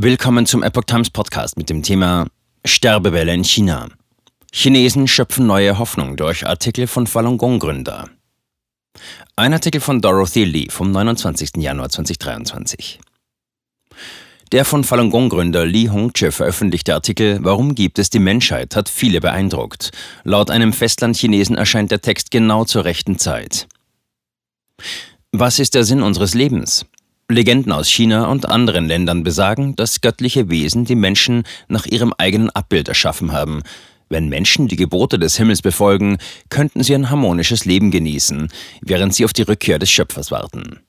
Willkommen zum Epoch Times Podcast mit dem Thema Sterbewelle in China. Chinesen schöpfen neue Hoffnung durch Artikel von Falun Gong Gründer. Ein Artikel von Dorothy Lee vom 29. Januar 2023. Der von Falun Gong Gründer Li Hongzhi veröffentlichte Artikel Warum gibt es die Menschheit hat viele beeindruckt. Laut einem Festlandchinesen erscheint der Text genau zur rechten Zeit. Was ist der Sinn unseres Lebens? Legenden aus China und anderen Ländern besagen, dass göttliche Wesen die Menschen nach ihrem eigenen Abbild erschaffen haben. Wenn Menschen die Gebote des Himmels befolgen, könnten sie ein harmonisches Leben genießen, während sie auf die Rückkehr des Schöpfers warten.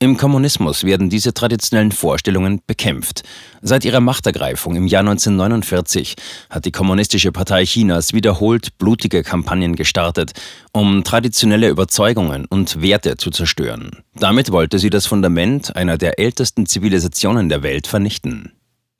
Im Kommunismus werden diese traditionellen Vorstellungen bekämpft. Seit ihrer Machtergreifung im Jahr 1949 hat die Kommunistische Partei Chinas wiederholt blutige Kampagnen gestartet, um traditionelle Überzeugungen und Werte zu zerstören. Damit wollte sie das Fundament einer der ältesten Zivilisationen der Welt vernichten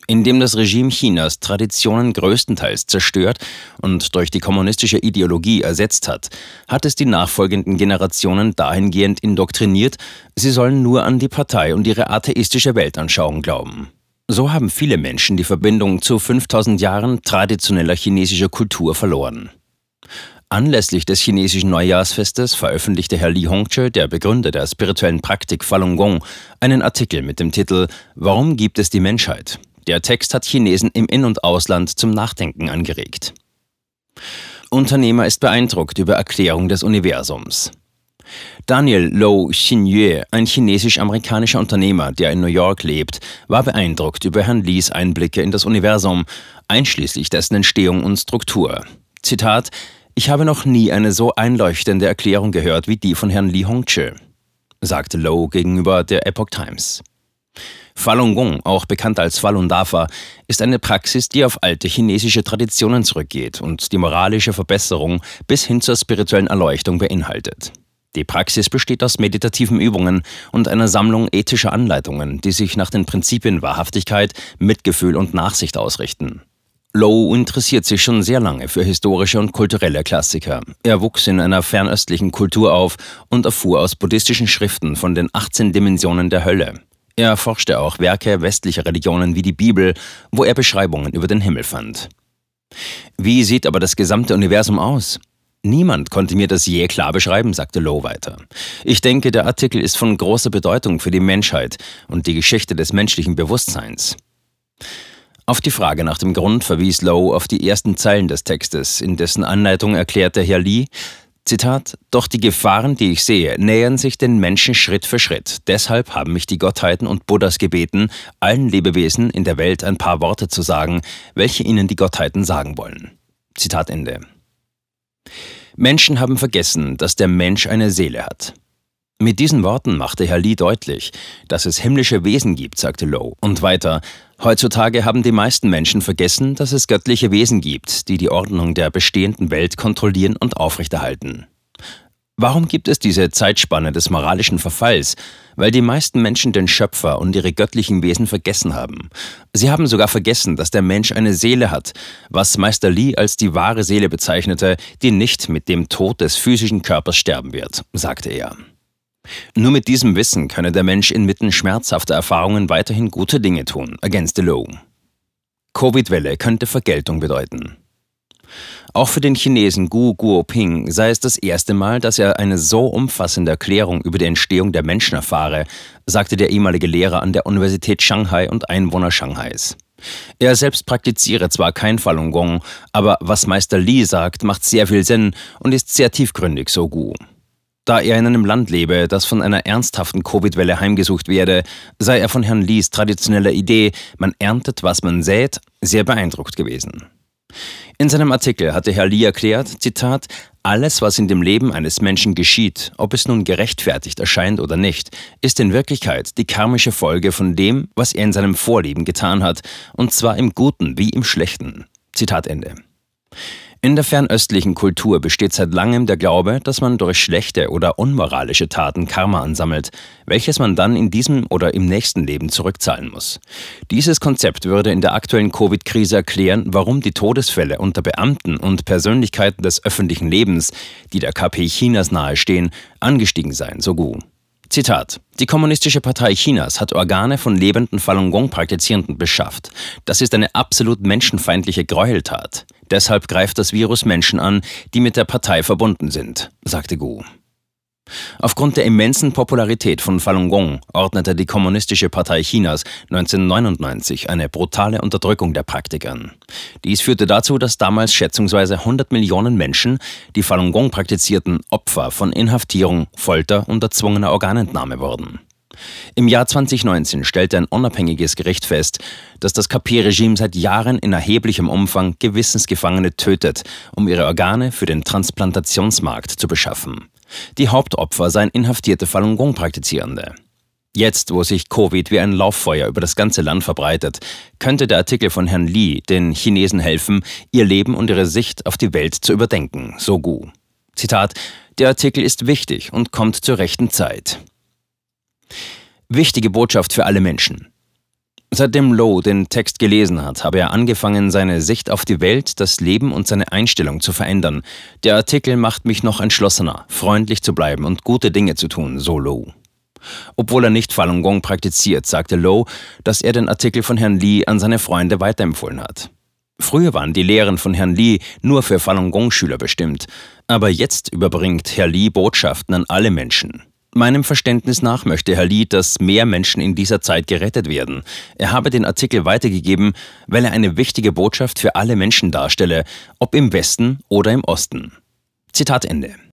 indem das Regime Chinas Traditionen größtenteils zerstört und durch die kommunistische Ideologie ersetzt hat, hat es die nachfolgenden Generationen dahingehend indoktriniert, sie sollen nur an die Partei und ihre atheistische Weltanschauung glauben. So haben viele Menschen die Verbindung zu 5000 Jahren traditioneller chinesischer Kultur verloren. Anlässlich des chinesischen Neujahrsfestes veröffentlichte Herr Li Hongzhi, der Begründer der spirituellen Praktik Falun Gong, einen Artikel mit dem Titel Warum gibt es die Menschheit? Der Text hat Chinesen im In- und Ausland zum Nachdenken angeregt. Unternehmer ist beeindruckt über Erklärung des Universums. Daniel Lou Xinyue, ein chinesisch-amerikanischer Unternehmer, der in New York lebt, war beeindruckt über Herrn Lees Einblicke in das Universum, einschließlich dessen Entstehung und Struktur. Zitat: Ich habe noch nie eine so einleuchtende Erklärung gehört wie die von Herrn Li Hongzhi, sagte Low gegenüber der Epoch Times. Falun Gong, auch bekannt als Falun Dafa, ist eine Praxis, die auf alte chinesische Traditionen zurückgeht und die moralische Verbesserung bis hin zur spirituellen Erleuchtung beinhaltet. Die Praxis besteht aus meditativen Übungen und einer Sammlung ethischer Anleitungen, die sich nach den Prinzipien Wahrhaftigkeit, Mitgefühl und Nachsicht ausrichten. Low interessiert sich schon sehr lange für historische und kulturelle Klassiker. Er wuchs in einer fernöstlichen Kultur auf und erfuhr aus buddhistischen Schriften von den 18 Dimensionen der Hölle. Er erforschte auch Werke westlicher Religionen wie die Bibel, wo er Beschreibungen über den Himmel fand. Wie sieht aber das gesamte Universum aus? Niemand konnte mir das je klar beschreiben, sagte Lowe weiter. Ich denke, der Artikel ist von großer Bedeutung für die Menschheit und die Geschichte des menschlichen Bewusstseins. Auf die Frage nach dem Grund verwies Lowe auf die ersten Zeilen des Textes, in dessen Anleitung erklärte Herr Lee, Zitat, Doch die Gefahren, die ich sehe, nähern sich den Menschen Schritt für Schritt. Deshalb haben mich die Gottheiten und Buddhas gebeten, allen Lebewesen in der Welt ein paar Worte zu sagen, welche ihnen die Gottheiten sagen wollen. Zitat Ende. Menschen haben vergessen, dass der Mensch eine Seele hat. Mit diesen Worten machte Herr Lee deutlich, dass es himmlische Wesen gibt, sagte Lowe. Und weiter, heutzutage haben die meisten Menschen vergessen, dass es göttliche Wesen gibt, die die Ordnung der bestehenden Welt kontrollieren und aufrechterhalten. Warum gibt es diese Zeitspanne des moralischen Verfalls? Weil die meisten Menschen den Schöpfer und ihre göttlichen Wesen vergessen haben. Sie haben sogar vergessen, dass der Mensch eine Seele hat, was Meister Lee als die wahre Seele bezeichnete, die nicht mit dem Tod des physischen Körpers sterben wird, sagte er. Nur mit diesem Wissen könne der Mensch inmitten schmerzhafter Erfahrungen weiterhin gute Dinge tun, ergänzte Low. Covid-Welle könnte Vergeltung bedeuten. Auch für den Chinesen Gu Guoping sei es das erste Mal, dass er eine so umfassende Erklärung über die Entstehung der Menschen erfahre, sagte der ehemalige Lehrer an der Universität Shanghai und Einwohner Shanghais. Er selbst praktiziere zwar kein Falun Gong, aber was Meister Li sagt, macht sehr viel Sinn und ist sehr tiefgründig, so Gu. Da er in einem Land lebe, das von einer ernsthaften Covid-Welle heimgesucht werde, sei er von Herrn Lees traditioneller Idee, man erntet, was man sät, sehr beeindruckt gewesen. In seinem Artikel hatte Herr Lee erklärt, Zitat, alles, was in dem Leben eines Menschen geschieht, ob es nun gerechtfertigt erscheint oder nicht, ist in Wirklichkeit die karmische Folge von dem, was er in seinem Vorleben getan hat, und zwar im Guten wie im Schlechten. Zitat Ende. In der fernöstlichen Kultur besteht seit langem der Glaube, dass man durch schlechte oder unmoralische Taten Karma ansammelt, welches man dann in diesem oder im nächsten Leben zurückzahlen muss. Dieses Konzept würde in der aktuellen Covid-Krise erklären, warum die Todesfälle unter Beamten und Persönlichkeiten des öffentlichen Lebens, die der KP Chinas nahestehen, angestiegen seien, so Gu. Zitat: Die Kommunistische Partei Chinas hat Organe von lebenden Falun Gong-Praktizierenden beschafft. Das ist eine absolut menschenfeindliche Gräueltat. Deshalb greift das Virus Menschen an, die mit der Partei verbunden sind, sagte Gu. Aufgrund der immensen Popularität von Falun Gong ordnete die Kommunistische Partei Chinas 1999 eine brutale Unterdrückung der Praktik an. Dies führte dazu, dass damals schätzungsweise 100 Millionen Menschen, die Falun Gong praktizierten, Opfer von Inhaftierung, Folter und erzwungener Organentnahme wurden. Im Jahr 2019 stellte ein unabhängiges Gericht fest, dass das KP-Regime seit Jahren in erheblichem Umfang Gewissensgefangene tötet, um ihre Organe für den Transplantationsmarkt zu beschaffen. Die Hauptopfer seien inhaftierte Falun Gong-Praktizierende. Jetzt, wo sich Covid wie ein Lauffeuer über das ganze Land verbreitet, könnte der Artikel von Herrn Li den Chinesen helfen, ihr Leben und ihre Sicht auf die Welt zu überdenken, so Gu. Zitat: Der Artikel ist wichtig und kommt zur rechten Zeit. Wichtige Botschaft für alle Menschen. Seitdem Lowe den Text gelesen hat, habe er angefangen, seine Sicht auf die Welt, das Leben und seine Einstellung zu verändern. Der Artikel macht mich noch entschlossener, freundlich zu bleiben und gute Dinge zu tun, so Lowe. Obwohl er nicht Falun Gong praktiziert, sagte Lowe, dass er den Artikel von Herrn Lee an seine Freunde weiterempfohlen hat. Früher waren die Lehren von Herrn Lee nur für Falun Gong-Schüler bestimmt, aber jetzt überbringt Herr Lee Botschaften an alle Menschen. Meinem Verständnis nach möchte Herr Lee, dass mehr Menschen in dieser Zeit gerettet werden. Er habe den Artikel weitergegeben, weil er eine wichtige Botschaft für alle Menschen darstelle, ob im Westen oder im Osten. Zitat Ende.